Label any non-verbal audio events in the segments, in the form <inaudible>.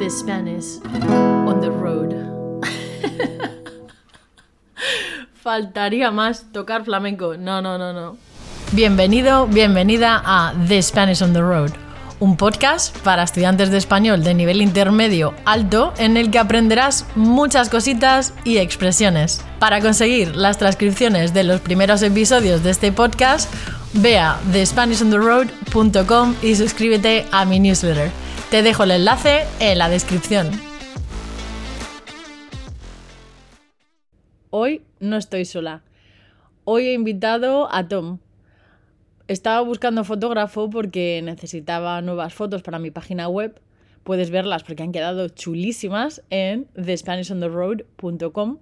The Spanish on the road. <laughs> Faltaría más tocar flamenco. No, no, no, no. Bienvenido, bienvenida a The Spanish on the Road, un podcast para estudiantes de español de nivel intermedio alto en el que aprenderás muchas cositas y expresiones. Para conseguir las transcripciones de los primeros episodios de este podcast, ve a thespanishontheroad.com y suscríbete a mi newsletter. Te dejo el enlace en la descripción. Hoy no estoy sola. Hoy he invitado a Tom. Estaba buscando fotógrafo porque necesitaba nuevas fotos para mi página web. Puedes verlas porque han quedado chulísimas en thespanishontheroad.com.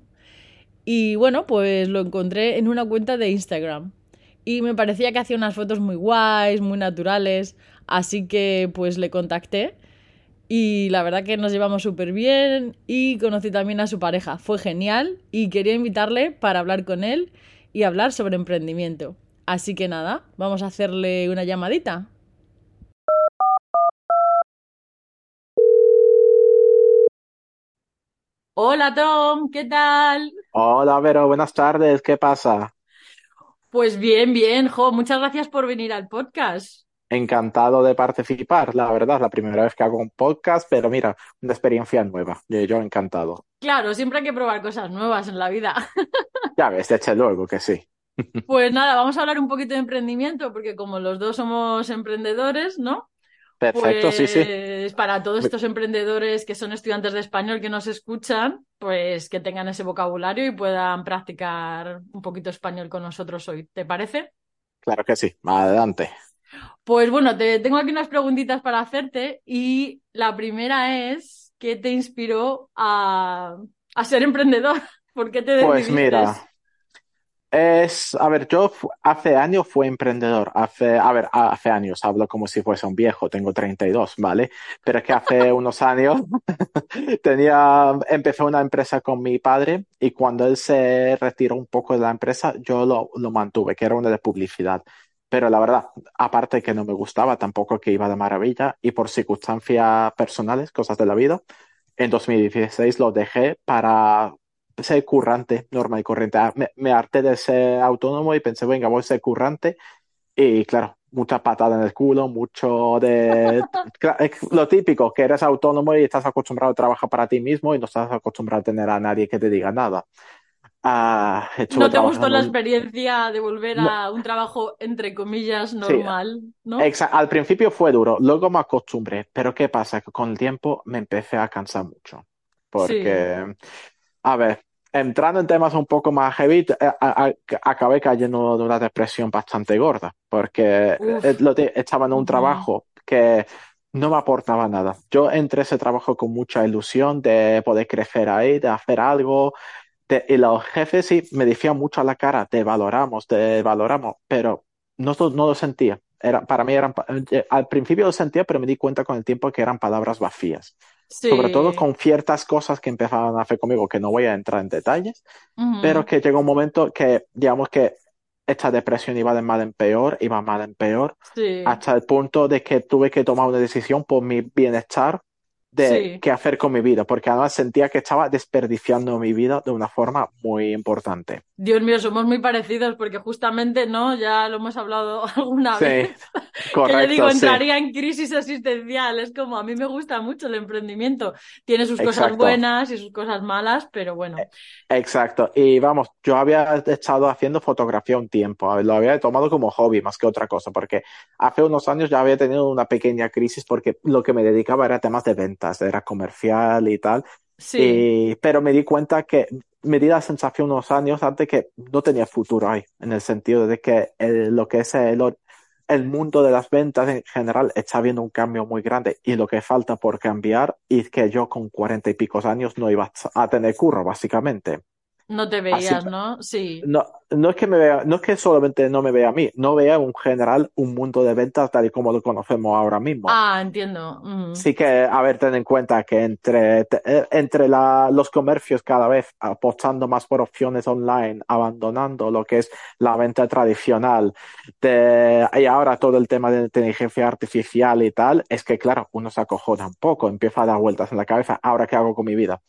Y bueno, pues lo encontré en una cuenta de Instagram. Y me parecía que hacía unas fotos muy guays, muy naturales. Así que pues le contacté y la verdad que nos llevamos súper bien y conocí también a su pareja. Fue genial y quería invitarle para hablar con él y hablar sobre emprendimiento. Así que nada, vamos a hacerle una llamadita. Hola Tom, ¿qué tal? Hola, Vero, buenas tardes, ¿qué pasa? Pues bien, bien, Jo, muchas gracias por venir al podcast. Encantado de participar, la verdad, la primera vez que hago un podcast, pero mira, una experiencia nueva, yo, yo encantado. Claro, siempre hay que probar cosas nuevas en la vida. <laughs> Ya ves, eché luego que sí. <laughs> Pues nada, vamos a hablar un poquito de emprendimiento, porque como los dos somos emprendedores, ¿no? Perfecto, sí, sí. Pues para todos estos emprendedores que son estudiantes de español que nos escuchan, pues que tengan ese vocabulario y puedan practicar un poquito español con nosotros hoy. ¿Te parece? Claro que sí, adelante. Pues bueno, te tengo aquí unas preguntitas para hacerte y la primera es, ¿qué te inspiró a, a ser emprendedor? <laughs> ¿Por qué te Pues decidiste? mira, es, a ver, yo hace años fui emprendedor, hace, a ver, hace años, hablo como si fuese un viejo, tengo 32, ¿vale? Pero es que hace <laughs> unos años <laughs> tenía, empecé una empresa con mi padre y cuando él se retiró un poco de la empresa, yo lo, lo mantuve, que era una de publicidad. Pero la verdad, aparte que no me gustaba, tampoco que iba de maravilla y por circunstancias personales, cosas de la vida, en 2016 lo dejé para ser currante, normal y corriente. Ah, Me, me harté de ser autónomo y pensé, venga, voy a ser currante. Y claro, mucha patada en el culo, mucho de... <laughs> Lo típico, que eres autónomo y estás acostumbrado a trabajar para ti mismo y no estás acostumbrado a tener a nadie que te diga nada. Ah, ¿No te gustó la experiencia de volver No, a un trabajo, entre comillas, sí, normal, ¿no? exa- al principio fue duro, luego me acostumbré, pero ¿qué pasa? Que con el tiempo me empecé a cansar mucho, Sí. porque, a ver, entrando en temas un poco más heavy, a- a- acabé cayendo de una depresión bastante gorda, porque eh, lo te- estaba en un trabajo que no me aportaba nada. Yo entré a ese trabajo con mucha ilusión de poder crecer ahí, de hacer algo, y los jefes sí me decían mucho a la cara, te valoramos, te valoramos, pero no, no lo sentía. Era, para mí eran, eh, al principio lo sentía, pero me di cuenta con el tiempo que eran palabras vacías. Sobre todo Sí. con ciertas cosas que empezaban a hacer conmigo, que no voy a entrar en detalles, pero Ujú. que llegó un momento que, digamos que esta depresión iba de mal en peor, iba mal en peor, Sí. hasta el punto de que tuve que tomar una decisión por mi bienestar de Sí. qué hacer con mi vida, porque además sentía que estaba desperdiciando mi vida de una forma muy importante. Dios mío, somos muy parecidos porque justamente, ¿no? Ya lo hemos hablado <laughs> alguna Sí, vez, <laughs> que yo correcto, digo, sí, entraría en crisis existencial. Es como, a mí me gusta mucho el emprendimiento. Tiene sus cosas buenas y sus cosas malas, pero bueno. Eh, Exacto. Y vamos, yo había estado haciendo fotografía un tiempo, lo había tomado como hobby más que otra cosa, porque hace unos años ya había tenido una pequeña crisis porque lo que me dedicaba era temas de ventas, era comercial y tal. Sí, Y, pero me di cuenta que me di la sensación unos años antes que no tenía futuro ahí, en el sentido de que lo que es el, el mundo de las ventas en general está viendo un cambio muy grande y lo que falta por cambiar y que yo con cuarenta y picos años no iba a tener curro, básicamente. No te Así veías, ¿no? Sí. no, no es que me vea, no es que solamente no me vea a mí, no vea en general un mundo de ventas tal y como lo conocemos ahora mismo. Ah, entiendo. Ujú. Sí que, a ver, ten en cuenta que entre, eh, entre la- los comercios cada vez apostando más por opciones online, abandonando lo que es la venta tradicional, de- y ahora todo el tema de inteligencia artificial y tal, es que, claro, uno se acojona un poco, empieza a dar vueltas en la cabeza, ¿ahora qué hago con mi vida?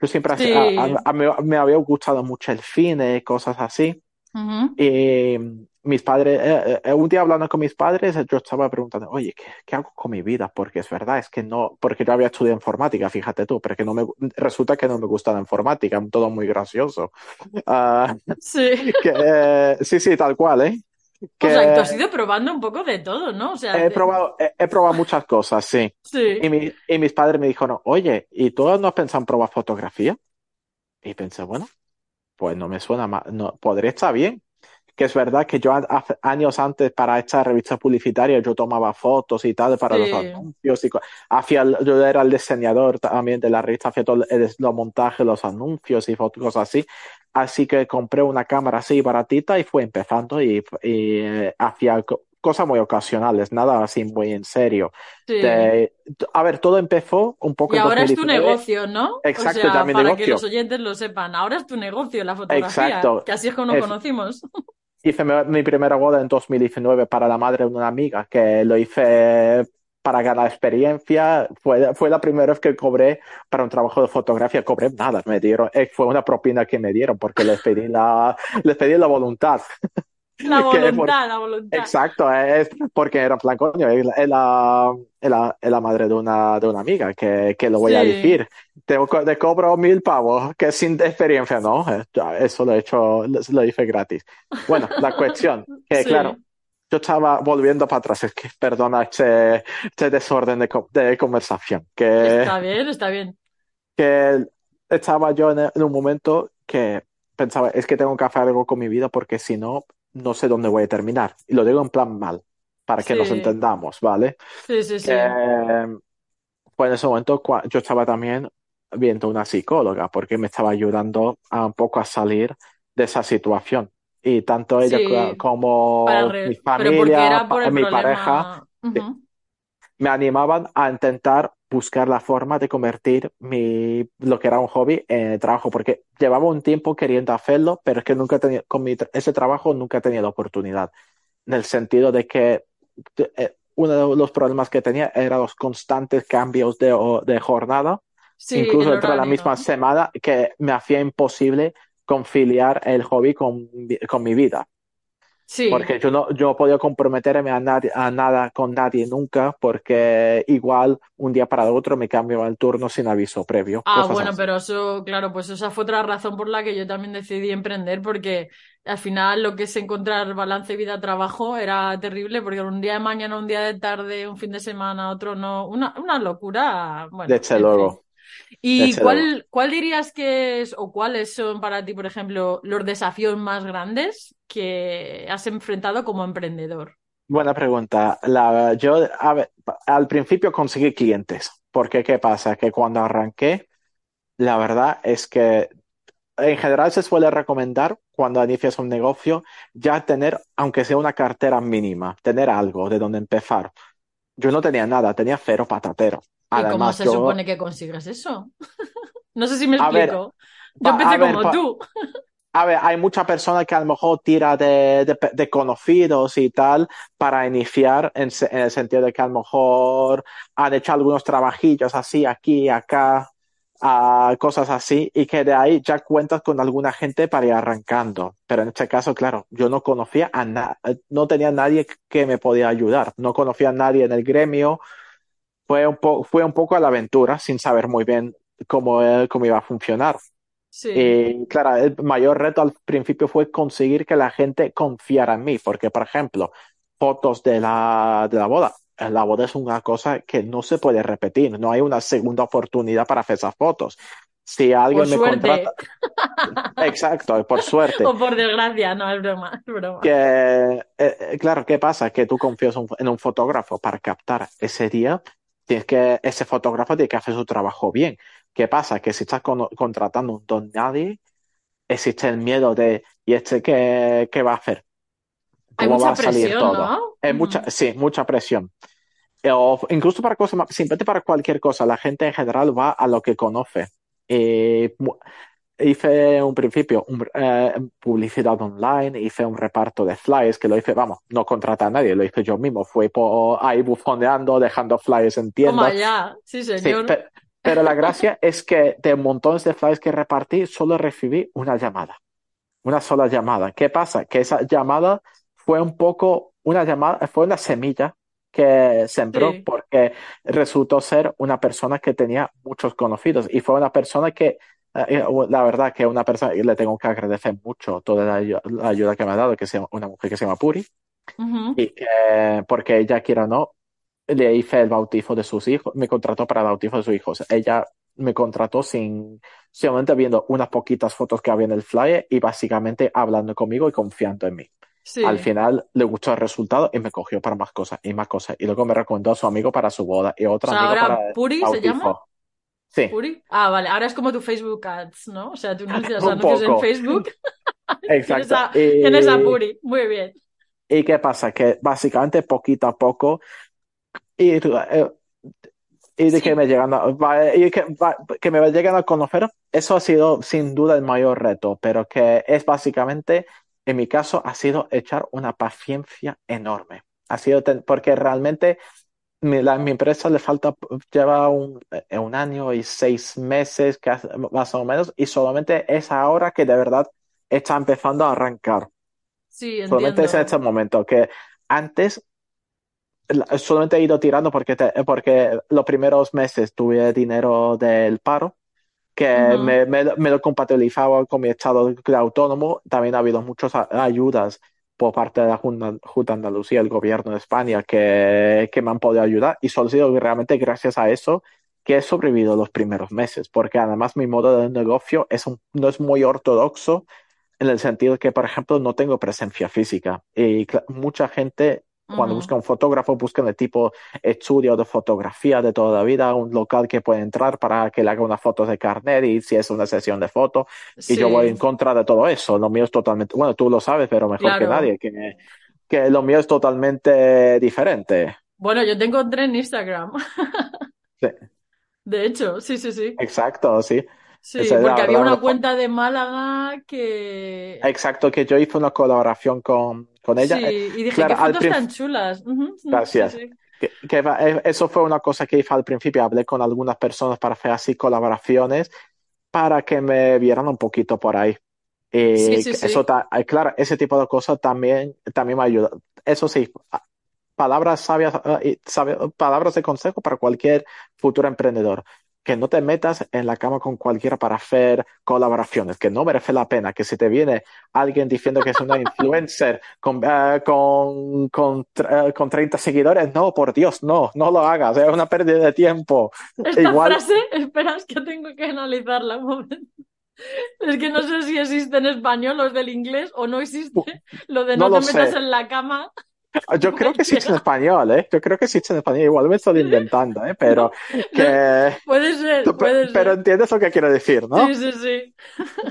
Yo siempre, has- a- a- Sí. a- me, me había gustado mucho el cine, cosas así. Y mis padres, eh, eh, un día hablando con mis padres, yo estaba preguntando, oye, ¿qué, qué hago con mi vida? Porque es verdad, es que no, porque yo había estudiado informática, fíjate tú, pero que no me, resulta que no me gusta la informática, todo muy gracioso. <laughs> Ah, Sí. <laughs> que, eh, sí, sí, tal cual, ¿eh? <laughs> O sea, que tú Que has ido probando un poco de todo, ¿no? O sea, he probado, he, he probado muchas cosas, sí. sí. Y, mi- y mis padres me dijeron, oye, ¿y tú no has pensado en probar fotografía? Y pensé, bueno, pues no me suena mal, no, podría estar bien. Que es verdad que yo hace años antes para esta revista publicitaria yo tomaba fotos y tal para los Sí. anuncios y hacía, yo era el diseñador también de la revista, hacía todo el, los montajes, los anuncios y fotos, cosas así. Así que compré una cámara así baratita y fue empezando y, y, eh, hacía co- cosas muy ocasionales, nada así muy en serio. Sí. De- a ver, todo empezó un poco Y en ahora es tu 2019. negocio, ¿no? Exacto, o sea, mi para que negocio. los oyentes lo sepan, ahora es tu negocio la fotografía, Exacto. que así es como nos Es- conocimos. Hice mi, primera boda en 2019 para la madre de una amiga, que lo hice para ganar experiencia. Fue, fue la primera vez que cobré para un trabajo de fotografía. Cobré nada, me dieron, eh, fue una propina que me dieron porque les pedí la, les pedí la voluntad. <laughs> <laughs> La Que por- voluntad, la voluntad. Exacto, es porque era plan, coño, es la, es la, es la- es la madre de una, de una amiga, que, que lo voy a Sí. decir. Te, te cobro mil pavos, que sin experiencia, ¿no? Eh, Eso lo he hecho, lo, hice gratis. Bueno, la cuestión, <laughs> que Sí. claro, yo estaba volviendo para atrás, es que perdona este, este desorden de, de conversación, que, Está bien, está bien. que estaba yo en, en un momento que pensaba, es que tengo que hacer algo con mi vida porque si no, no sé dónde voy a terminar. Y lo digo en plan mal, para que nos entendamos, ¿vale? Sí, sí, sí. Que, pues en ese momento yo estaba también viendo una psicóloga porque me estaba ayudando a un poco a salir de esa situación. Y tanto ella Sí. como mi familia, mi problema. pareja, me animaban a intentar buscar la forma de convertir mi, lo que era un hobby en trabajo, porque llevaba un tiempo queriendo hacerlo, pero es que nunca tenía, con mi, ese trabajo nunca tenía la oportunidad, en el sentido de que eh, uno de los problemas que tenía era los constantes cambios de, de jornada, Sí, incluso el entre la misma semana, que me hacía imposible conciliar el hobby con, con mi vida. Sí. Porque yo no, yo no podía comprometerme a, nadie- a nada con nadie nunca, porque igual un día para otro me cambiaba el turno sin aviso previo. Ah, bueno, así. pero eso, claro, pues esa fue otra razón por la que yo también decidí emprender, porque al final lo que es encontrar balance vida-trabajo era terrible, porque un día de mañana, un día de tarde, un fin de semana, otro no, una, una locura, bueno, Desde luego, ¿Y cuál, cuál dirías que es, o cuáles son para ti, por ejemplo, los desafíos más grandes que has enfrentado como emprendedor? Buena pregunta. La, yo, a ver, al principio conseguí clientes, porque ¿qué pasa? Que cuando arranqué, la verdad es que en general se suele recomendar cuando inicias un negocio ya tener, aunque sea una cartera mínima, tener algo de donde empezar. Yo no tenía nada, tenía cero patatero. ¿Y cómo Además, se yo, supone que consigues eso? <laughs> No sé si me ver, explico. Yo empecé ver, como tú. A ver, hay muchas personas que a lo mejor tira de, de- de conocidos y tal para iniciar en, en el sentido de que a lo mejor han hecho algunos trabajillos así, aquí, acá, ah, cosas así, y que de ahí ya cuentas con alguna gente para ir arrancando. Pero en este caso, claro, yo no conocía a nadie, no tenía nadie que me podía ayudar, no conocía a nadie en el gremio, fue un po- fue un poco a la aventura sin saber muy bien cómo, cómo iba a funcionar. Sí, Y claro, el mayor reto al principio fue conseguir que la gente confiara en mí, porque, por ejemplo, fotos de la, de la boda. Eh, La boda es una cosa que no se puede repetir, no hay una segunda oportunidad para hacer esas fotos. Si por alguien me suerte. contrata, <laughs> exacto, por suerte, O por desgracia, no, es broma, es broma. que, eh, eh, claro, ¿qué pasa? Que tú confías un- en un fotógrafo para captar ese día, tienes que, ese fotógrafo tiene que hacer su trabajo bien. ¿Qué pasa? Que si estás con- contratando un don nadie, existe el miedo de, ¿y este qué, qué va a hacer? Hay ¿Cómo va mucha a salir presión, todo? ¿no? Es mucha, sí, mucha presión. O incluso para cosas simplemente para cualquier cosa, la gente en general va a lo que conoce. Mu- hice un principio un, eh, publicidad online, hice un reparto de flyers que lo hice, vamos, no contraté a nadie, lo hice yo mismo, fui por ahí bufoneando, dejando flyers en tiendas. ya, sí, Sí, señor. pe- pero la gracia <laughs> es que de montones de flyers que repartí, solo recibí una llamada una sola llamada. ¿Qué pasa? Que esa llamada fue un poco una llamada, fue una semilla que sembró Sí, porque resultó ser una persona que tenía muchos conocidos y fue una persona que, eh, la verdad, que una persona, y le tengo que agradecer mucho toda la, la ayuda que me ha dado, que es una mujer que se llama Puri, ujú, y que, porque ella quiera o no, le hice el bautizo de sus hijos, me contrató para el bautizo de sus hijos. Ella me contrató sin, solamente viendo unas poquitas fotos que había en el flyer y básicamente hablando conmigo y confiando en mí. Al final le gustó el resultado y me cogió para más cosas y más cosas. Y luego me recomendó a su amigo para su boda y O otro sea, amigo para ahora el Puri se llama. Sí, ¿Puri? Ah, vale, ahora es como tu Facebook Ads, ¿no? O sea, tú anuncias <laughs> un anuncios en poco. Facebook, <laughs> <laughs> tienes Exacto. tienes a Puri, muy bien. ¿y qué pasa? Que básicamente poquito a poco y, eh, y de que me llegan a, y que, que me llegan a conocer, eso ha sido sin duda el mayor reto, pero que es básicamente, en mi caso, ha sido echar una paciencia enorme. Ha sido porque realmente mi, la- mi empresa le falta, lleva un, eh, un año y seis meses, más o menos, y solamente es ahora que de verdad está empezando a arrancar. sí, Solamente es en entiendo. este momento, que antes la- solamente he ido tirando porque, te- porque los primeros meses tuve dinero del paro, que Ujú, me, me, me lo compatibilizaba con mi estado de autónomo. También ha habido muchas ayudas por parte de la Junta, Andalucía, el gobierno de España, que, que me han podido ayudar. Y solo ha sido realmente gracias a eso que he sobrevivido los primeros meses, porque además mi modo de negocio es un- no es muy ortodoxo en el sentido que, por ejemplo, no tengo presencia física. Y mucha gente, cuando ujú. busca un fotógrafo, busca de tipo estudio de fotografía de toda la vida, un local que puede entrar para que le haga unas fotos de carnet y si es una sesión de fotos. Y yo voy en Sí, contra de todo eso. Lo mío es totalmente, bueno, tú lo sabes, pero mejor que claro. nadie, que, que lo mío es totalmente diferente. Bueno, yo te encontré en Instagram, <laughs> Sí, <laughs> de hecho, sí, sí, sí. exacto, sí. Sí, Esa es porque había una cuenta de Málaga que... Exacto, que yo hice una colaboración con, con ella. Sí, Eh, y dije, Claro, qué fotos tan chulas. Sí, Gracias. sí. Que, eh, eso fue una cosa que hice al principio. Hablé con algunas personas para hacer así colaboraciones para que me vieran un poquito por ahí. Sí, Y sí, eso, sí. eh, claro, ese tipo de cosas también, también me ayuda. Eso sí, a- palabras sabias, y sabe- palabras de consejo para cualquier futuro emprendedor. Que no te metas en la cama con cualquiera para hacer colaboraciones, que no merece la pena. Que si te viene alguien diciendo que es una <laughs> influencer con, eh, con, con, eh, con 30 seguidores, no, por Dios, no, no lo hagas, es una pérdida de tiempo. Esta Igual, frase, espera, es que tengo que analizarla un momento. Es que no sé si existe en español los del inglés o no existe lo de no no te metas sé. en la cama Yo creo que existe en español, ¿eh? Yo creo que existe en español. Igual me estoy inventando, ¿eh? Pero que... puede ser, puede Pero entiendes lo que quiero decir, ¿no? Sí, sí, sí.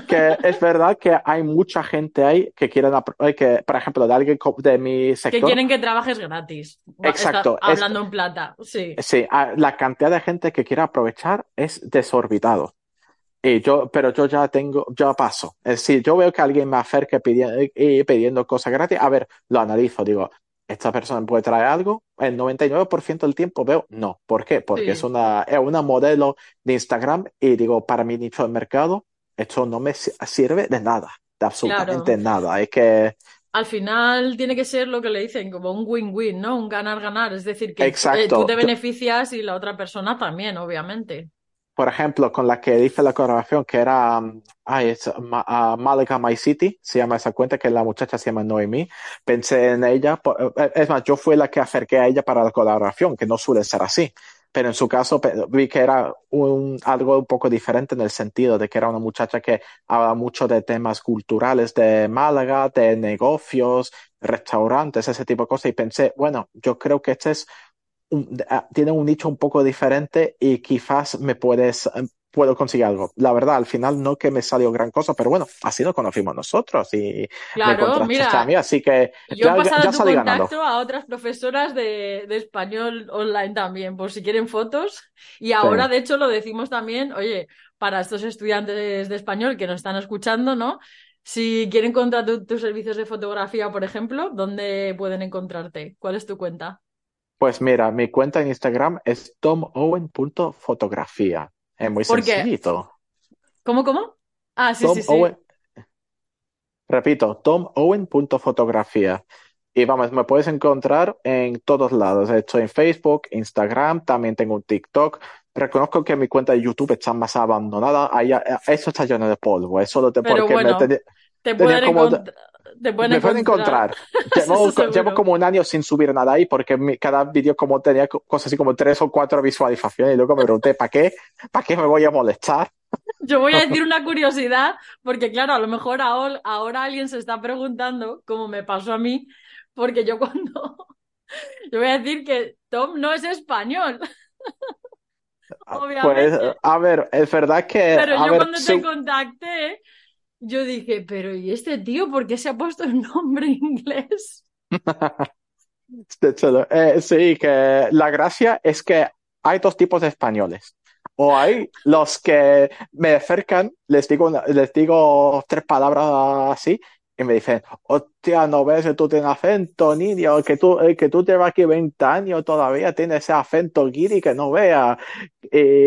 Que es verdad que hay mucha gente ahí que quieren, eh, que, por ejemplo, de alguien de mi Que sector, quieren que trabajes gratis. Está exacto, es, hablando en plata. Sí, sí, la cantidad de gente que quiere aprovechar es desorbitado. Y yo, pero yo ya tengo, ya paso. Es decir, yo veo que alguien me acerca pidiendo, pidiendo cosas gratis. A ver, lo analizo. Digo, ¿esta persona me puede traer algo? El 99% del tiempo veo no. ¿Por qué? Porque es una, es una modelo de Instagram y digo, para mi nicho de mercado, esto no me si- sirve de nada, de absolutamente claro. nada. Es que, Al final tiene que ser lo que le dicen, como un win-win, ¿no? Un ganar-ganar. Es decir, que eh, tú te beneficias y la otra persona también, obviamente. Por ejemplo, con la que hice la colaboración, que era um, ay, es, Ma- ah, Malaga My City, se llama esa cuenta, que la muchacha se llama Noemi. Pensé en ella, por- eh, es más, yo fui la que acerqué a ella para la colaboración, que no suele ser así. Pero en su caso vi que era un, algo un poco diferente en el sentido de que era una muchacha que habla mucho de temas culturales de Málaga, de negocios, restaurantes, ese tipo de cosas. Y pensé, bueno, yo creo que este es un- ah, tiene un nicho un poco diferente y quizás me puedes, eh, puedo conseguir algo. La verdad, al final no que me salió gran cosa, pero bueno, así nos conocimos nosotros y claro, me mira, a mí, así que yo he pasado tu contacto a otras profesoras de, de, español online también, por si quieren fotos. Y ahora, sí. de hecho, lo decimos también, oye, para estos estudiantes de español que nos están escuchando, ¿no? Si quieren contratar tus servicios de fotografía, por ejemplo, ¿dónde pueden encontrarte? ¿Cuál es tu cuenta? Pues mira, mi cuenta en Instagram es tomowen.fotografía. Es muy ¿Por qué? sencillito. ¿Cómo, cómo? Ah, sí, Tom sí, sí. Owen- Repito, tomowen.fotografía. Y vamos, me puedes encontrar en todos lados. Estoy en Facebook, Instagram, también tengo un TikTok. Reconozco que mi cuenta de YouTube está más abandonada. Ahí, eh, eso está lleno de polvo. Es solo te- Pero porque me bueno, Te tenía pueden, como- encont- te pueden me pueden encontrar. <laughs> Llevo, llevo como un año sin subir nada ahí porque mi- cada vídeo como tenía co- cosas así como tres o cuatro visualizaciones y luego me pregunté, ¿para qué? ¿Para qué me voy a molestar? <laughs> Yo voy a decir <laughs> una curiosidad, porque claro, a lo mejor ahora, ahora alguien se está preguntando, como me pasó a mí, porque yo cuando... Yo voy a decir que Tom no es español, Pues, obviamente. a ver, es verdad que, Pero yo ver, cuando sí, te contacté, yo dije, pero ¿y este tío por qué se ha puesto el nombre inglés? <laughs> eh, sí, que la gracia es que hay dos tipos de españoles. O hay los que me acercan, les digo, una- les digo tres palabras así y me dicen, hostia, no ves que tú tienes acento, niño, que tú, eh, que tú llevas aquí 20 años todavía tienes ese acento guiri que no veas.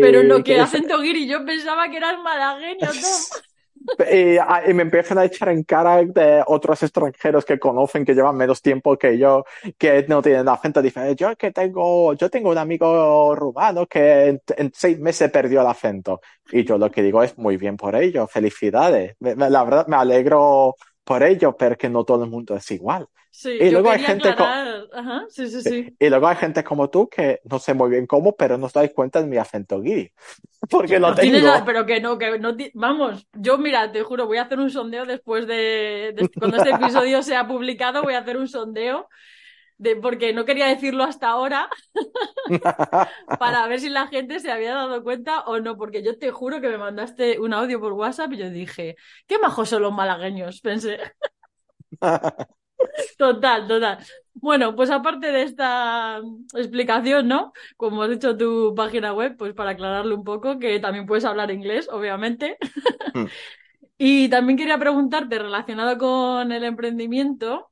Pero lo que que- acento guiri, yo pensaba que eras malagueño, Tom. <laughs> Y, ah, y me empiezan a echar en cara de otros extranjeros que conocen, que llevan menos tiempo que yo, que no tienen acento diferente. Yo que tengo, yo tengo un amigo rumano que en, en seis meses perdió el acento. Y yo lo que digo es muy bien por ello, felicidades. Me- me- la verdad me alegro por ello, pero que no todo el mundo es igual. Sí, Y yo luego hay gente aclarar. Ajá, sí, sí, sí. Y luego hay gente como tú que no sé muy bien cómo, pero no os dais cuenta de mi acento guiri. <laughs> Porque lo No tienes tengo. nada- pero que no, que no Vamos, yo mira, te juro, voy a hacer un sondeo después de, de- cuando este episodio sea publicado, voy a hacer un sondeo de porque no quería decirlo hasta ahora <laughs> para ver si la gente se había dado cuenta o no, porque yo te juro que me mandaste un audio por WhatsApp y yo dije, qué majos son los malagueños, pensé. <laughs> Total, total. Bueno, pues aparte de esta explicación, ¿no? Como has dicho tu página web, pues para aclararlo un poco, que también puedes hablar inglés, obviamente. Mm. <laughs> Y también quería preguntarte, relacionado con el emprendimiento,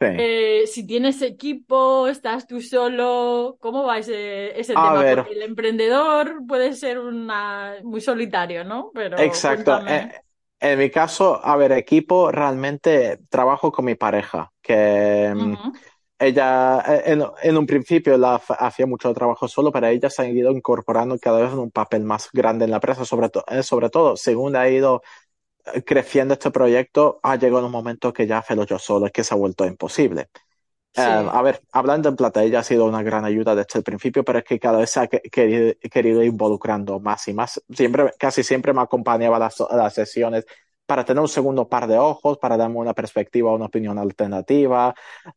Sí. eh, si tienes equipo, estás tú solo, ¿cómo va ese, ese A tema? ver. Porque el emprendedor puede ser una, muy solitario, ¿no? Pero Exacto. cuéntame. Eh, En mi caso, a ver, equipo, realmente trabajo con mi pareja, que mm, Ujú. ella eh, en, en un principio la hacía mucho trabajo solo, pero ella se ha ido incorporando cada vez en un papel más grande en la empresa, sobre, to- eh, sobre todo según ha ido creciendo este proyecto, ha llegado un momento que ya hacerlo yo solo, es que se ha vuelto imposible. Sí. Eh, a ver, hablando en plata, ella ha sido una gran ayuda desde el principio, pero es que cada vez se ha que- querido, querido involucrando más y más. Siempre, casi siempre me acompañaba a las, a las sesiones para tener un segundo par de ojos, para darme una perspectiva, una opinión alternativa,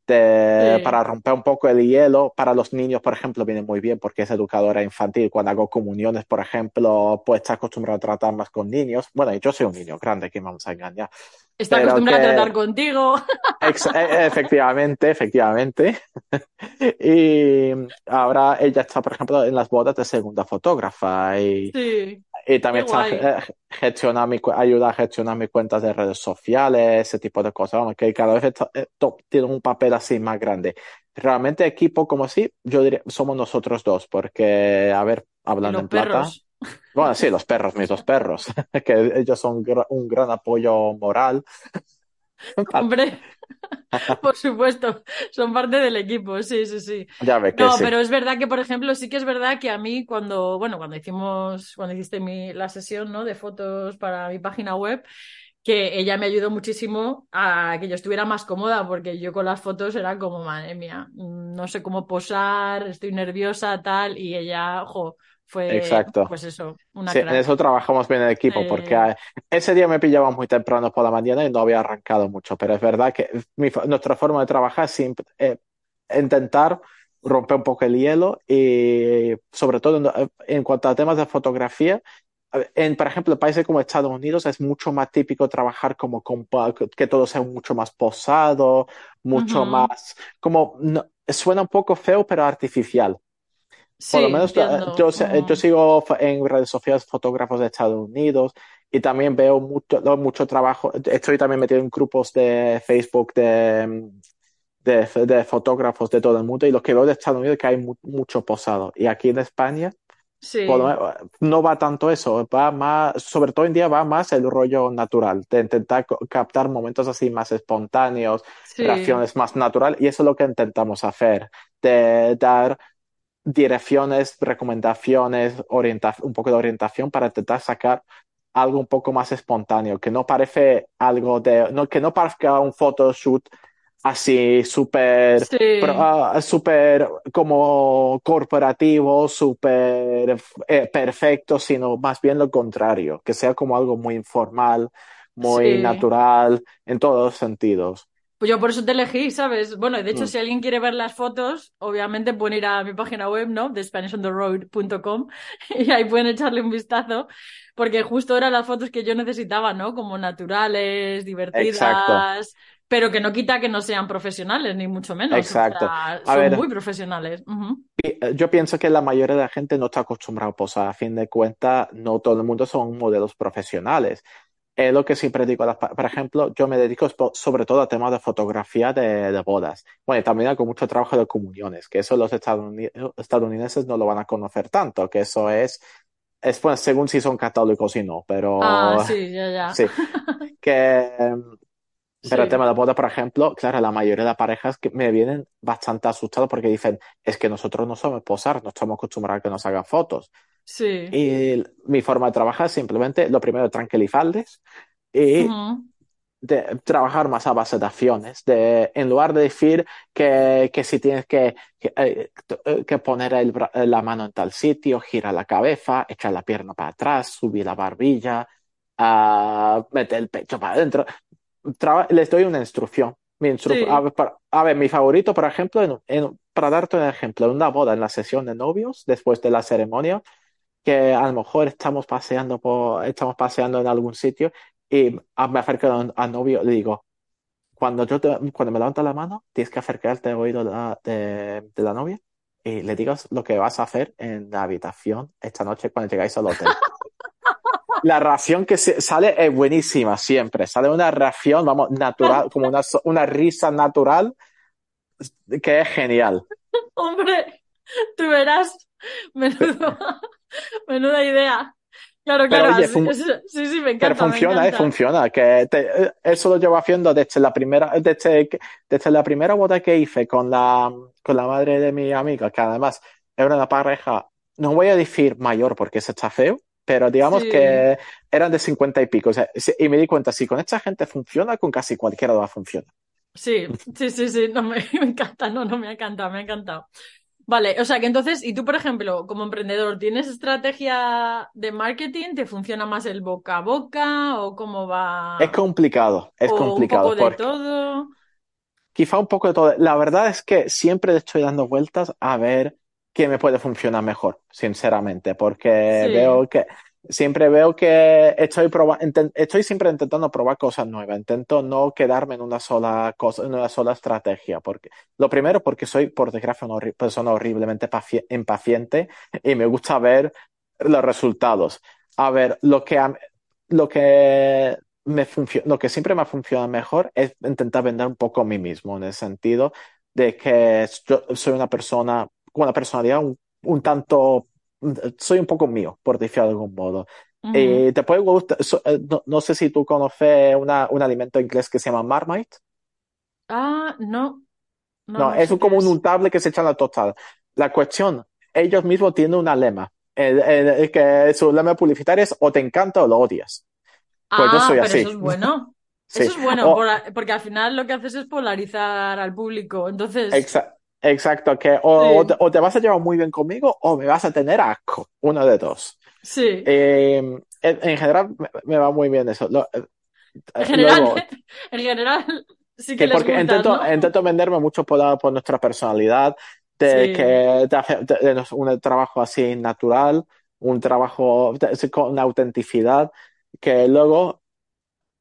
de- Sí. para romper un poco el hielo. Para los niños, por ejemplo, viene muy bien porque es educadora infantil. Cuando hago comuniones, por ejemplo, pues está acostumbrado a tratar más con niños. Bueno, yo soy un niño grande, que vamos a engañar. Está pero acostumbrada a tratar contigo. <laughs> E- efectivamente, efectivamente. <laughs> Y ahora ella está, por ejemplo, en las bodas de segunda fotógrafa y, Sí. Y también está guay. eh, gestiona mi, ayuda a gestionar mis cuentas de redes sociales, ese tipo de cosas. Vamos, que cada vez está- eh, to- tiene un papel así más grande. Realmente equipo como así, yo diría, somos nosotros dos, porque, a ver, hablando en plata. perros. Bueno, sí, los perros, mis dos perros, <laughs> que ellos son un gran apoyo moral. <laughs> Hombre, <laughs> por supuesto, son parte del equipo, sí, sí, sí. Ya ves que No, sí. pero es verdad que, por ejemplo, sí que es verdad que a mí cuando, bueno, cuando hicimos, cuando hiciste mi, la sesión, ¿no? de fotos para mi página web, que ella me ayudó muchísimo a que yo estuviera más cómoda, porque yo con las fotos era como, madre mía, no sé cómo posar, estoy nerviosa, tal, y ella, ojo, fue, Exacto. pues eso, una Sí, en crack. eso trabajamos bien en equipo, Eh, porque eh, ese día me pillaba muy temprano por la mañana y no había arrancado mucho, pero es verdad que mi nuestra forma de trabajar es eh, intentar romper un poco el hielo y sobre todo en, en cuanto a temas de fotografía, en, por ejemplo, países como Estados Unidos es mucho más típico trabajar como con, que todo sea mucho más posado, mucho más, como, no- suena un poco feo, pero artificial. Por Sí, lo menos entiendo. yo, yo sigo en redes sociales fotógrafos de Estados Unidos y también veo mucho, mucho trabajo. Estoy también metido en grupos de Facebook de, de, de fotógrafos de todo el mundo y lo que veo de Estados Unidos es que hay mu- mucho posado. Y aquí en España por Sí, menos, no va tanto eso, va más, sobre todo en día va más el rollo natural, de intentar captar momentos así más espontáneos, sí, reacciones más natural, y eso es lo que intentamos hacer, de dar direcciones, recomendaciones, orienta un poco de orientación para intentar sacar algo un poco más espontáneo, que no parece algo de, no, que no parezca un photoshoot así súper sí, ah, súper como corporativo, súper eh, perfecto, sino más bien lo contrario, que sea como algo muy informal, muy sí. natural, en todos los sentidos. Pues yo por eso te elegí, ¿sabes? Bueno, de hecho, Mm, si alguien quiere ver las fotos, obviamente pueden ir a mi página web, ¿no? De SpanishOnTheRoad.com <laughs> y ahí pueden echarle un vistazo, porque justo eran las fotos que yo necesitaba, ¿no? Como naturales, exacto, divertidas, pero que no quita que no sean profesionales, ni mucho menos. O exacto. sea, A son ver, muy profesionales. Ujú. pi- yo pienso que la mayoría de la gente no está acostumbrada posar. A fin de cuentas, no todo el mundo son modelos profesionales. Es lo que siempre digo, por ejemplo, yo me dedico sobre todo a temas de fotografía de, de bodas. Bueno, y también hago mucho trabajo de comuniones, que eso los estadouni- estadounidenses no lo van a conocer tanto, que eso es, es bueno, según si son católicos y no, Ah, pero <laughs> sí, ya, ya. sí, <laughs> que, pero el tema de boda, por ejemplo, claro, la mayoría de las parejas que me vienen bastante asustados porque dicen, es que nosotros no somos posar, no estamos acostumbrados a que nos hagan fotos. Sí. Y mi forma de trabajar simplemente, lo primero, tranquilizarles y Ujú. de trabajar más a base de acciones, de, en lugar de decir que, que si tienes que, que, eh, eh, que poner el bra- la mano en tal sitio, girar la cabeza, echar la pierna para atrás, subir la barbilla, ah, meter el pecho para adentro, Traba- les doy una instrucción. Mi instru- a Sí, ver, para- a ver, mi favorito, por ejemplo, en- en- para darte un ejemplo, en una boda, en la sesión de novios, después de la ceremonia, que a lo mejor estamos paseando por, estamos paseando en algún sitio y a- me acerco al novio le digo, cuando yo te- cuando me levanta la mano, tienes que acercarte al oído de la, de, de la novia y le digas lo que vas a hacer en la habitación esta noche cuando llegáis al hotel. <laughs> La reacción que se- sale es buenísima siempre. Sale una reacción, vamos, natural, como una, una risa natural que es genial. <laughs> hombre, tú verás. Menudo, <laughs> <laughs> menuda idea. Claro, Pero claro, oye, fun- sí, sí, me pero encanta, me funciona, ¿eh? encanta. Funciona. Que te- eh, eso lo llevo haciendo desde la primera, desde, desde la primera boda que hice con la, con la madre de mi amiga, que además era una pareja, no voy a decir mayor porque eso está feo, pero digamos Sí, que eran de cincuenta y pico. O sea, y me di cuenta, si con esta gente funciona, con casi cualquiera va a funcionar. sí, sí, sí, sí, no, me, <laughs> me encanta, no, no, me ha encantado, me ha encantado. Vale, o sea que entonces, y tú, por ejemplo, como emprendedor, ¿tienes estrategia de marketing? ¿Te funciona más el boca a boca o cómo Es va? complicado, es ¿O un poco complicado, de todo? quizá un poco de todo. La verdad es que siempre estoy dando vueltas a ver qué me puede funcionar mejor, sinceramente, porque Sí, veo que siempre veo que estoy proba- estoy siempre intentando probar cosas nuevas. Intento no quedarme en una sola cosa, en una sola estrategia, porque lo primero porque soy, por desgracia, una persona horriblemente paci- impaciente y me gusta ver los resultados. A ver, lo que lo que me lo que siempre me ha funcionado mejor es intentar vender un poco a mí mismo, en el sentido de que soy una persona con una personalidad un, un tanto, soy un poco mío, por decirlo de algún modo. ujú. Eh, te puede gustar, so- eh, no, no sé si tú conoces una- un alimento inglés que se llama Marmite. Ah, no, no, No, no es como un untable que se echa en la tostada. La cuestión, ellos mismos tienen una lema, el- el- el que su lema publicitaria es o te encanta o lo odias. Pues yo Ah, soy pero eso así, es bueno. <laughs> sí. Eso es bueno, O, por- porque al final lo que haces es polarizar al público. Entonces, Exa- exacto, que o, o te, o te vas a llevar muy bien conmigo o me vas a tener asco, uno de dos. sí. Eh, en, en general me, me va muy bien eso. Lo- eh, En eh, general, luego, <laughs> en general, sí que que les porque intento, ¿no? intento venderme mucho por, por nuestra personalidad, de Sí, que de- de nos- un trabajo así natural, un trabajo de- con autenticidad, que luego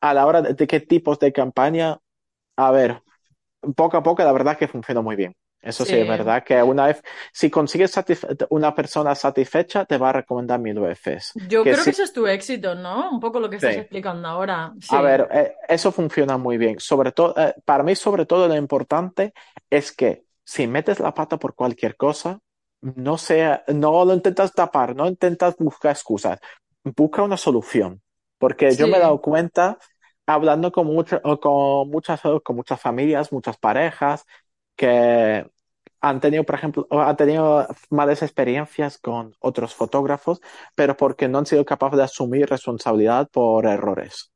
a la hora de, de qué tipos de campaña, a ver, poco a poco la verdad que funciona muy bien. Eso sí, es verdad que una vez, si consigues una persona satisfecha, te va a recomendar mil veces. Yo Que creo que ese es tu éxito, ¿no? Un poco lo que estás sí. explicando ahora. A ver, eh, eso funciona muy bien. Sobre todo, eh, para mí, sobre todo, lo importante es que si metes la pata por cualquier cosa, no sea, no lo intentas tapar, no intentas buscar excusas, busca una solución. Porque yo me he dado cuenta, hablando con, mucho- con muchas, con muchas familias, muchas parejas, que han tenido, por ejemplo, han tenido malas experiencias con otros fotógrafos, pero porque no han sido capaces de asumir responsabilidad por errores.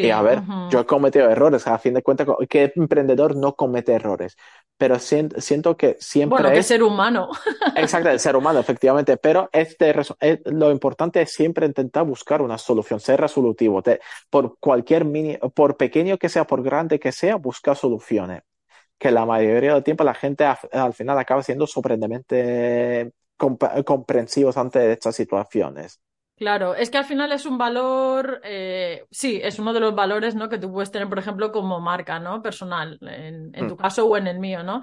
Y a sí. ver, yo ujú. he cometido errores, a fin de cuentas, ¿qué emprendedor no comete errores? Pero sien- siento que Bueno, siempre qué es ser humano. <laughs> exacto el ser humano, efectivamente, pero este, lo importante es siempre intentar buscar una solución, ser resolutivo, por cualquier mini, por pequeño que sea, por grande que sea, buscar soluciones, que la mayoría del tiempo la gente al final acaba siendo sorprendentemente comp- comprensivos ante estas situaciones. Claro, es que al final es un valor, eh, sí, es uno de los valores, ¿no? que tú puedes tener, por ejemplo, como marca, ¿no? Personal, en, en Mm, tu caso o en el mío, ¿no?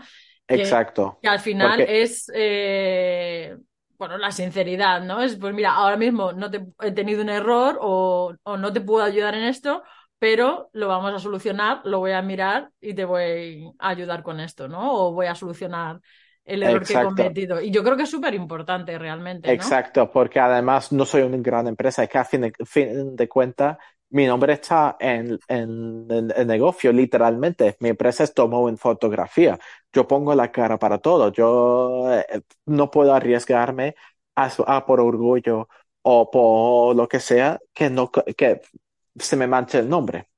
Que, Exacto, que al final porque es, eh, bueno, la sinceridad, ¿no? Es, pues mira, ahora mismo no te, he tenido un error o, o no te puedo ayudar en esto, pero lo vamos a solucionar, lo voy a mirar y te voy a ayudar con esto, ¿no? O voy a solucionar el error que he cometido. Y yo creo que es súper importante realmente, ¿no? Exacto, porque además no soy una gran empresa, es que a fin de, fin de cuentas mi nombre está en, en, en el negocio, literalmente. Mi empresa es Tomo en fotografía. Yo pongo la cara para todo. Yo eh, no puedo arriesgarme a por orgullo o por lo que sea que, no, que se me manche el nombre,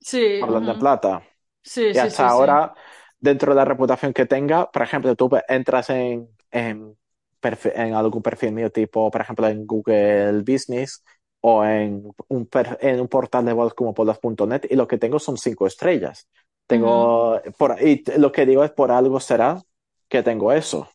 Sí, hablando en ujú. plata. Sí, Y sí, hasta sí, ahora, dentro de la reputación que tenga, por ejemplo, tú entras en, en, en algún perfil mío, tipo, por ejemplo, en Google Business o en un, en un portal de voz como podas.net y lo que tengo son cinco estrellas. Tengo, por, y lo que digo es por algo será que tengo eso.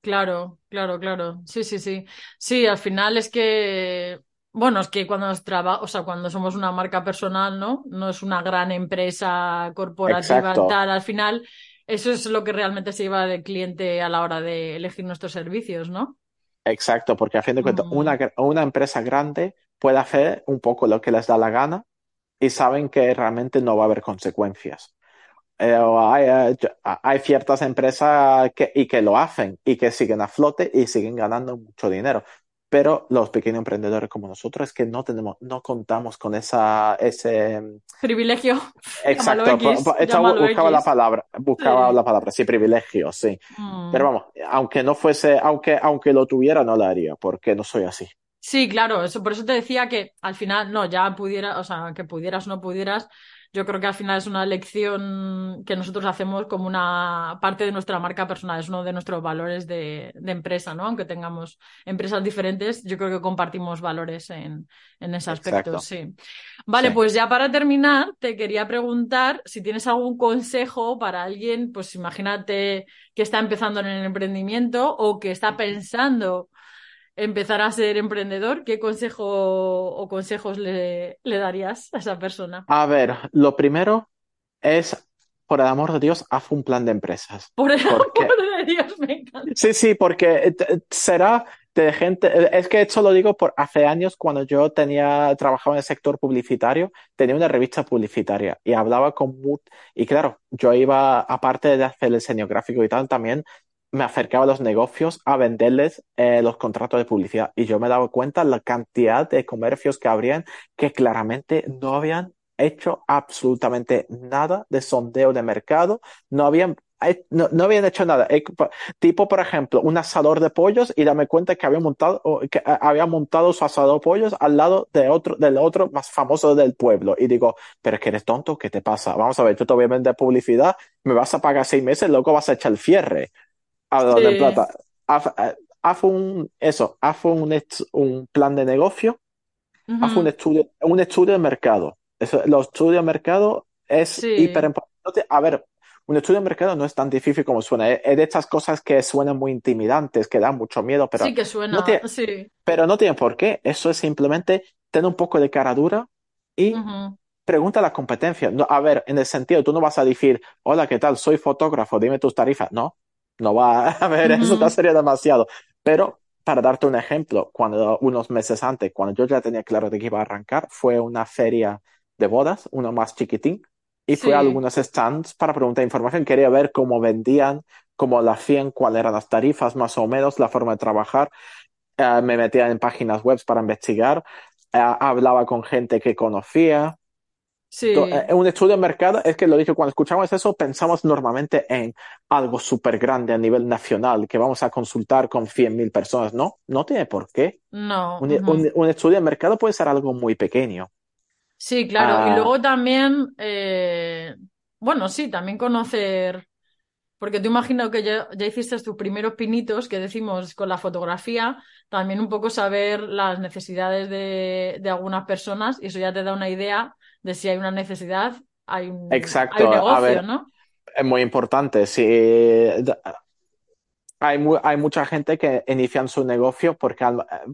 Claro, claro, claro. Sí, sí, sí. Sí, al final es que, bueno, es que cuando nos traba, o sea, cuando somos una marca personal, ¿no? No es una gran empresa corporativa, Exacto, tal, al final, eso es lo que realmente se lleva del cliente a la hora de elegir nuestros servicios, ¿no? exacto, porque a fin de cuentas, Mm, una, gr- una empresa grande puede hacer un poco lo que les da la gana y saben que realmente no va a haber consecuencias. Eh, hay, eh, hay ciertas empresas que, y que lo hacen y que siguen a flote y siguen ganando mucho dinero. Pero los pequeños emprendedores como nosotros es que no tenemos, no contamos con esa, ese, privilegio, llámalo exacto, X, buscaba la palabra, buscaba Sí. la palabra, sí, privilegio, sí. Pero Mm. vamos, aunque no fuese, aunque, aunque lo tuviera, no lo haría, porque no soy así. Sí, claro, eso, por eso te decía que al final, no, ya pudiera, o sea, que pudieras o no pudieras, yo creo que al final es una elección que nosotros hacemos como una parte de nuestra marca personal, es uno de nuestros valores de, de empresa, ¿no? Aunque tengamos empresas diferentes, yo creo que compartimos valores en, en ese aspecto, Exacto, sí. Vale, sí. pues ya para terminar, te quería preguntar si tienes algún consejo para alguien, pues imagínate que está empezando en el emprendimiento o que está pensando empezar a ser emprendedor, ¿qué consejo o consejos le, le darías a esa persona? A ver, lo primero es, por el amor de Dios, haz un plan de empresas. Por el Porque amor de Dios, me encanta. Sí, sí, porque eh, será de gente, eh, es que esto lo digo por hace años cuando yo tenía, trabajaba en el sector publicitario, tenía una revista publicitaria y hablaba con, y claro, yo iba, aparte de hacer el diseño gráfico y tal, también me acercaba a los negocios a venderles eh, los contratos de publicidad y yo me daba cuenta la cantidad de comercios que habrían que claramente no habían hecho absolutamente nada de sondeo de mercado, no habían, no, no habían hecho nada. Eh, Tipo, por ejemplo, un asador de pollos y dame cuenta que había montado, que había montado su asador de pollos al lado de otro, del otro más famoso del pueblo. Y digo, pero es que eres tonto, ¿qué te pasa? Vamos a ver, yo te voy a publicidad, me vas a pagar seis meses, luego vas a echar el cierre. A donde en Sí. plata. Haz, eh, haz un, eso, haz un, un plan de negocio, haz un Ujú. estudio, un estudio de mercado. Eso, los estudios de mercado es hiper importante. A ver, un estudio de mercado no es tan difícil como suena. Es de estas cosas que suenan muy intimidantes, que dan mucho miedo, pero Sí que no suena, tiene, sí. pero no tiene por qué. Eso es simplemente tener un poco de cara dura y Ujú, pregunta a la competencia. No, a ver, en el sentido, tú no vas a decir, hola, ¿qué tal? Soy fotógrafo, dime tus tarifas. No, no va a ver, <laughs> eso ya ujú, sería demasiado. Pero para darte un ejemplo, cuando unos meses antes, cuando yo ya tenía claro de que iba a arrancar, fue una feria de bodas, uno más chiquitín, y fui a Sí, algunos stands para preguntar información. Quería ver cómo vendían, cómo lo hacían, cuáles eran las tarifas, más o menos, la forma de trabajar. Eh, me metía en páginas web para investigar, eh, hablaba con gente que conocía sí. eh, un estudio de mercado es que lo dicho, cuando escuchamos eso, pensamos normalmente en algo súper grande a nivel nacional, que vamos a consultar con 100.000 personas. No, no tiene por qué. No. Un, ujú. un- un estudio de mercado puede ser algo muy pequeño. Sí, claro. Y Ah, luego también, eh, bueno, sí, también conocer, porque tú imagino que ya, ya hiciste tus primeros pinitos que decimos con la fotografía, también un poco saber las necesidades de, de algunas personas y eso ya te da una idea de si hay una necesidad, hay un, hay un exacto. A negocio, ver, ¿no? es muy importante. Si, hay, mu- hay mucha gente que inician su negocio porque,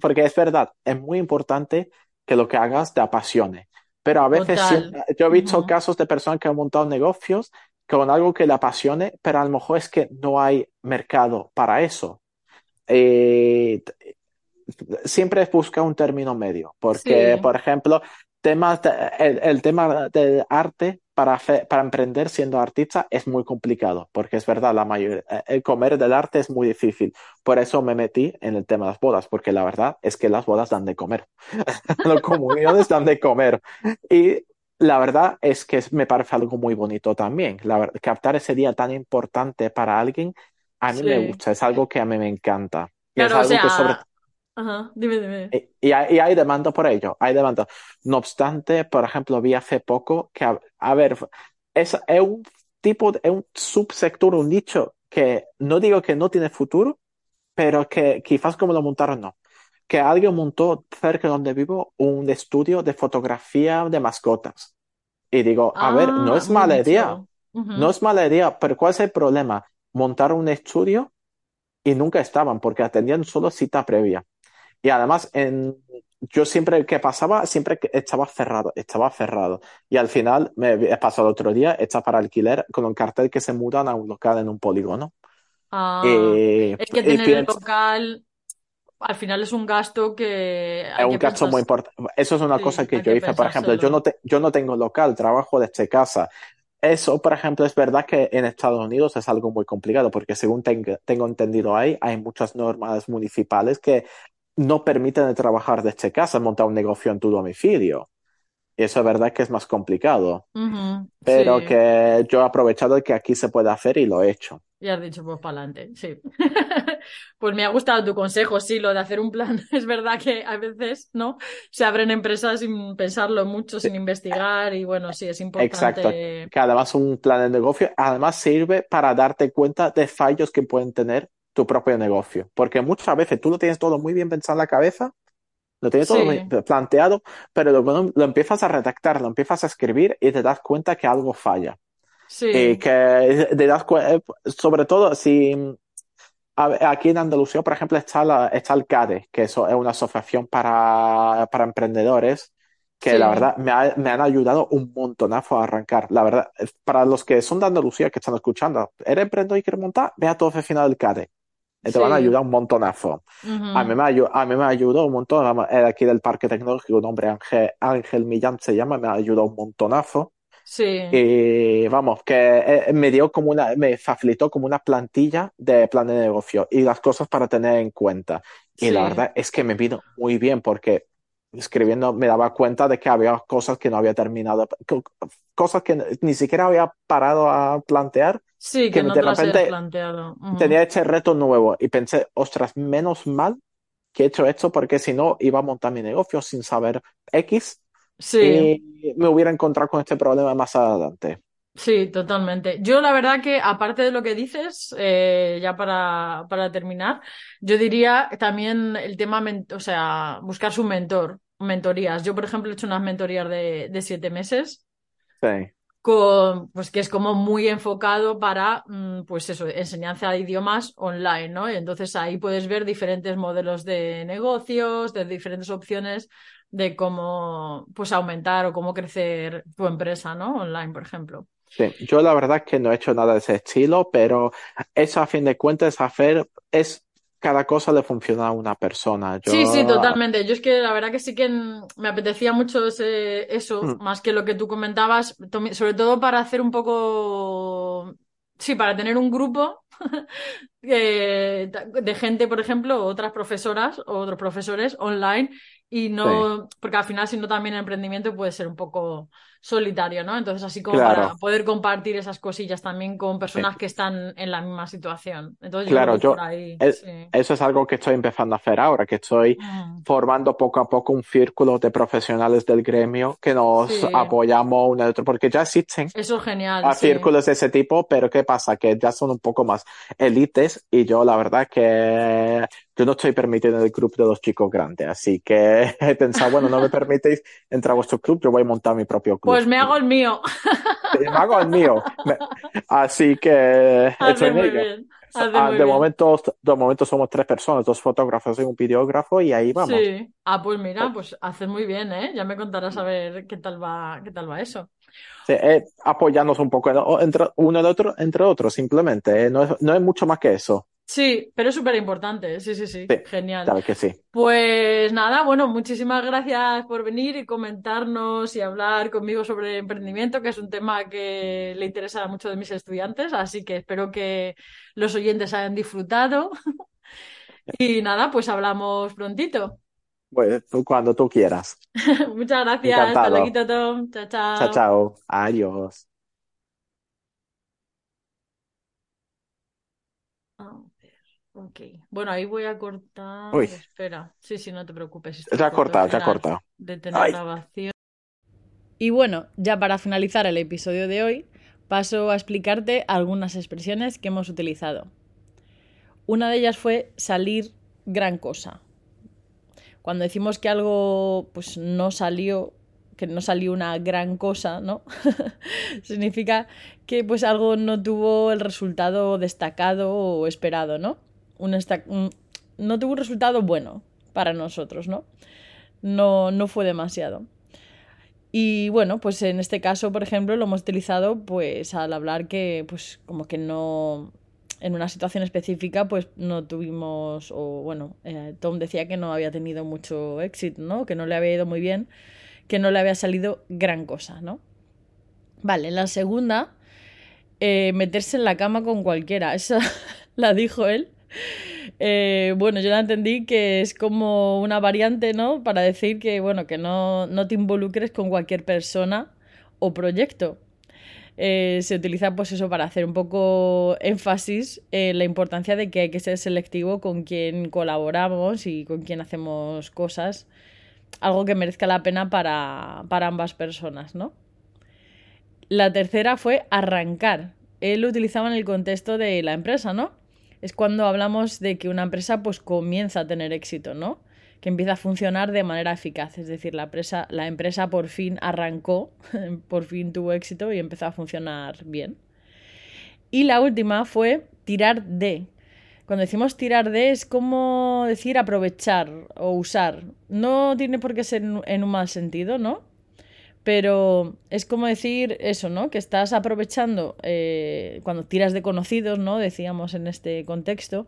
porque es verdad, es muy importante que lo que hagas te apasione. Pero a veces Total. yo he visto casos de personas que han montado negocios con algo que le apasione, pero a lo mejor es que no hay mercado para eso. Eh, siempre es buscar un término medio, porque, Sí, por ejemplo, temas de- el, el tema del arte para, hacer- para emprender siendo artista es muy complicado, porque es verdad, la mayoría, eh, el comer del arte es muy difícil. Por eso me metí en el tema de las bodas, porque la verdad es que las bodas dan de comer, <laughs> las comuniones dan de comer. Y la verdad es que me parece algo muy bonito también. La captar ese día tan importante para alguien, a mí me sí. gusta, es algo que a mí me encanta. Y es Claro, o algo que sobre sea, ajá, dime, dime. y, y hay, y hay demanda por ello, hay demanda. No obstante, por ejemplo, vi hace poco que, a, a ver, es, es un tipo, es un subsector, un nicho que no digo que no tiene futuro, pero que quizás como lo montaron, no. Que alguien montó cerca de donde vivo un estudio de fotografía de mascotas. Y digo, a ver, no Ah, es mala idea, no es mala idea, pero ¿cuál es el problema? Montar un estudio y nunca estaban porque atendían solo cita previa. Y además, en, yo siempre que pasaba, siempre que estaba cerrado, estaba cerrado. Y al final, me he pasado otro día, está para alquiler con un cartel que se mudan a un local en un polígono. Ah, Y, es que tener el local al final es un gasto que es un que gasto pensar, muy importante. Eso es una cosa sí, que hay yo que hice, por ejemplo, yo no, te- yo no tengo local, trabajo desde casa. Eso, por ejemplo, es verdad que en Estados Unidos es algo muy complicado porque según tengo, tengo entendido ahí, hay muchas normas municipales que no permiten trabajar desde casa, montar un negocio en tu domicilio. Y eso es verdad que es más complicado, pero sí, que yo he aprovechado de que aquí se puede hacer y lo he hecho. ya has dicho, pues para adelante, sí. <laughs> Pues me ha gustado tu consejo, sí, lo de hacer un plan. <laughs> Es verdad que a veces, ¿no? Se abren empresas sin pensarlo mucho, Sí, sin investigar y bueno, sí, es exacto. importante. Que además un plan de negocio además sirve para darte cuenta de fallos que pueden tener tu propio negocio. Porque muchas veces tú lo tienes todo muy bien pensado en la cabeza, lo tienes todo Sí, planteado, pero luego lo empiezas a redactar, lo empiezas a escribir y te das cuenta que algo falla. Y sí, que te das cuenta, sobre todo si Aquí en Andalucía, por ejemplo, está, la, está el CADE, que eso es una asociación para, para emprendedores que la sí, verdad me, ha- me han ayudado un montonazo a arrancar. La verdad, eh, para los que son de Andalucía que están escuchando, ¿eres emprendedor y quieres montar? Ve a el final del CADE. Te van a sí. ayudar un montonazo. A mí me, a mí me ayudó un montón. El aquí del Parque Tecnológico, un hombre Ángel, Ángel Millán se llama, me ayudó un montonazo. Sí, Y vamos, que eh, me dio como una, me facilitó como una plantilla de plan de negocio y las cosas para tener en cuenta. Y la sí. verdad es que me vino muy bien porque escribiendo me daba cuenta de que había cosas que no había terminado, co- cosas que ni siquiera había parado a plantear, Sí, que que no de te repente planteado. tenía este reto nuevo y pensé, ostras, menos mal que he hecho esto porque si no iba a montar mi negocio sin saber X Sí, y me hubiera encontrado con este problema más adelante. sí, totalmente. Yo la verdad que aparte de lo que dices, eh, ya para, para terminar, yo diría también el tema, o sea, buscar su mentor, mentorías. Yo, por ejemplo, he hecho unas mentorías de, de siete meses Sí. Con, pues que es como muy enfocado para, mm, pues eso, enseñanza de idiomas online, ¿no? Y entonces ahí puedes ver diferentes modelos de negocios, de diferentes opciones de cómo, pues aumentar o cómo crecer tu empresa, ¿no? Online, por ejemplo. Sí, yo la verdad es que no he hecho nada de ese estilo, pero eso a fin de cuentas hacer es cada cosa le funciona a una persona. Sí, sí, totalmente. Yo es que la verdad que sí que me apetecía mucho eso, mm. más que lo que tú comentabas, sobre todo para hacer un poco, sí, para tener un grupo <laughs> de gente, por ejemplo, otras profesoras o otros profesores online y no, porque al final si no también el emprendimiento puede ser un poco solitario, ¿no? Entonces, así como para poder compartir esas cosillas también con personas que están en la misma situación. Entonces, claro, yo, eso es algo que estoy empezando a hacer ahora, que estoy mm. formando poco a poco un círculo de profesionales del gremio que nos apoyamos uno al otro, porque ya existen eso es genial, a círculos de ese tipo, pero ¿qué pasa? Que ya son un poco más élites y yo la verdad que yo no estoy permitiendo el club de los chicos grandes, así que <laughs> he pensado, bueno, no me permitéis entrar a vuestro club, yo voy a montar mi propio club. Pues me hago el mío. me hago el mío. Así que Hace muy bien. Ah, de, momento, de momento somos tres personas, dos fotógrafos y un videógrafo y ahí vamos. Sí. Ah, pues mira, pues haces muy bien, ¿eh? Ya me contarás a ver qué tal va, qué tal va eso. Sí, eh, apoyarnos un poco entre uno y otro, entre otros, simplemente. ¿eh? No, es, no es mucho más que eso. Sí, pero es súper importante. Sí, sí, sí, Genial. Claro que sí. Pues nada, bueno, muchísimas gracias por venir y comentarnos y hablar conmigo sobre emprendimiento, que es un tema que le interesa a muchos de mis estudiantes. Así que espero que los oyentes hayan disfrutado. <laughs> y nada, pues hablamos prontito. Pues cuando tú quieras. <laughs> Muchas gracias. Hasta luego, Tom. Chao, chao. Chao, chao. Adiós. Ok. Bueno, ahí voy a cortar. Espera. Sí, sí, no te preocupes. Ya ha cortado, ya ha cortado. grabación. Y bueno, ya para finalizar el episodio de hoy, paso a explicarte algunas expresiones que hemos utilizado. Una de ellas fue salir gran cosa. Cuando decimos que algo pues no salió, que no salió una gran cosa, ¿no? <laughs> Significa que pues algo no tuvo el resultado destacado o esperado, ¿no? No tuvo un resultado bueno para nosotros, ¿no? No, no fue demasiado. Y bueno, pues en este caso, por ejemplo, lo hemos utilizado pues al hablar que pues como que no en una situación específica pues no tuvimos o bueno, eh, Tom decía que no había tenido mucho éxito, ¿no? Que no le había ido muy bien, que no le había salido gran cosa, ¿no? Vale, la segunda, eh, meterse en la cama con cualquiera. <laughs> Esa la dijo él eh, bueno, yo la entendí que es como una variante, ¿no? Para decir que, bueno, que no, te involucres con cualquier persona o proyecto. Eh, se utiliza pues eso para hacer un poco énfasis en la importancia de que hay que ser selectivo con quien colaboramos y con quien hacemos cosas, algo que merezca la pena para, para ambas personas, ¿no? La tercera fue arrancar. Él lo utilizaba en el contexto de la empresa, ¿no? Es cuando hablamos de que una empresa pues comienza a tener éxito, ¿no? Que empieza a funcionar de manera eficaz, es decir, la empresa, la empresa por fin arrancó, <laughs> por fin tuvo éxito y empezó a funcionar bien. Y la última fue tirar de. Cuando decimos tirar de es como decir aprovechar o usar. No tiene por qué ser en un mal sentido, ¿no? Pero es como decir eso, ¿no? Que estás aprovechando, eh, cuando tiras de conocidos, ¿no? Decíamos en este contexto,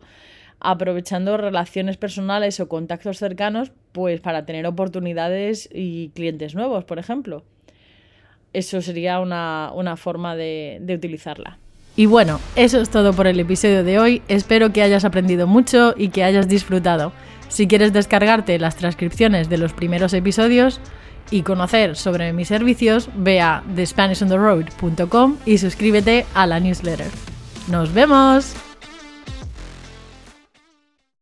aprovechando relaciones personales o contactos cercanos, pues para tener oportunidades y clientes nuevos, por ejemplo. Eso sería una, forma de, de utilizarla. Y bueno, eso es todo por el episodio de hoy. Espero que hayas aprendido mucho y que hayas disfrutado. Si quieres descargarte las transcripciones de los primeros episodios, y conocer sobre mis servicios, ve a thespanishontheroad.com y suscríbete a la newsletter. ¡Nos vemos!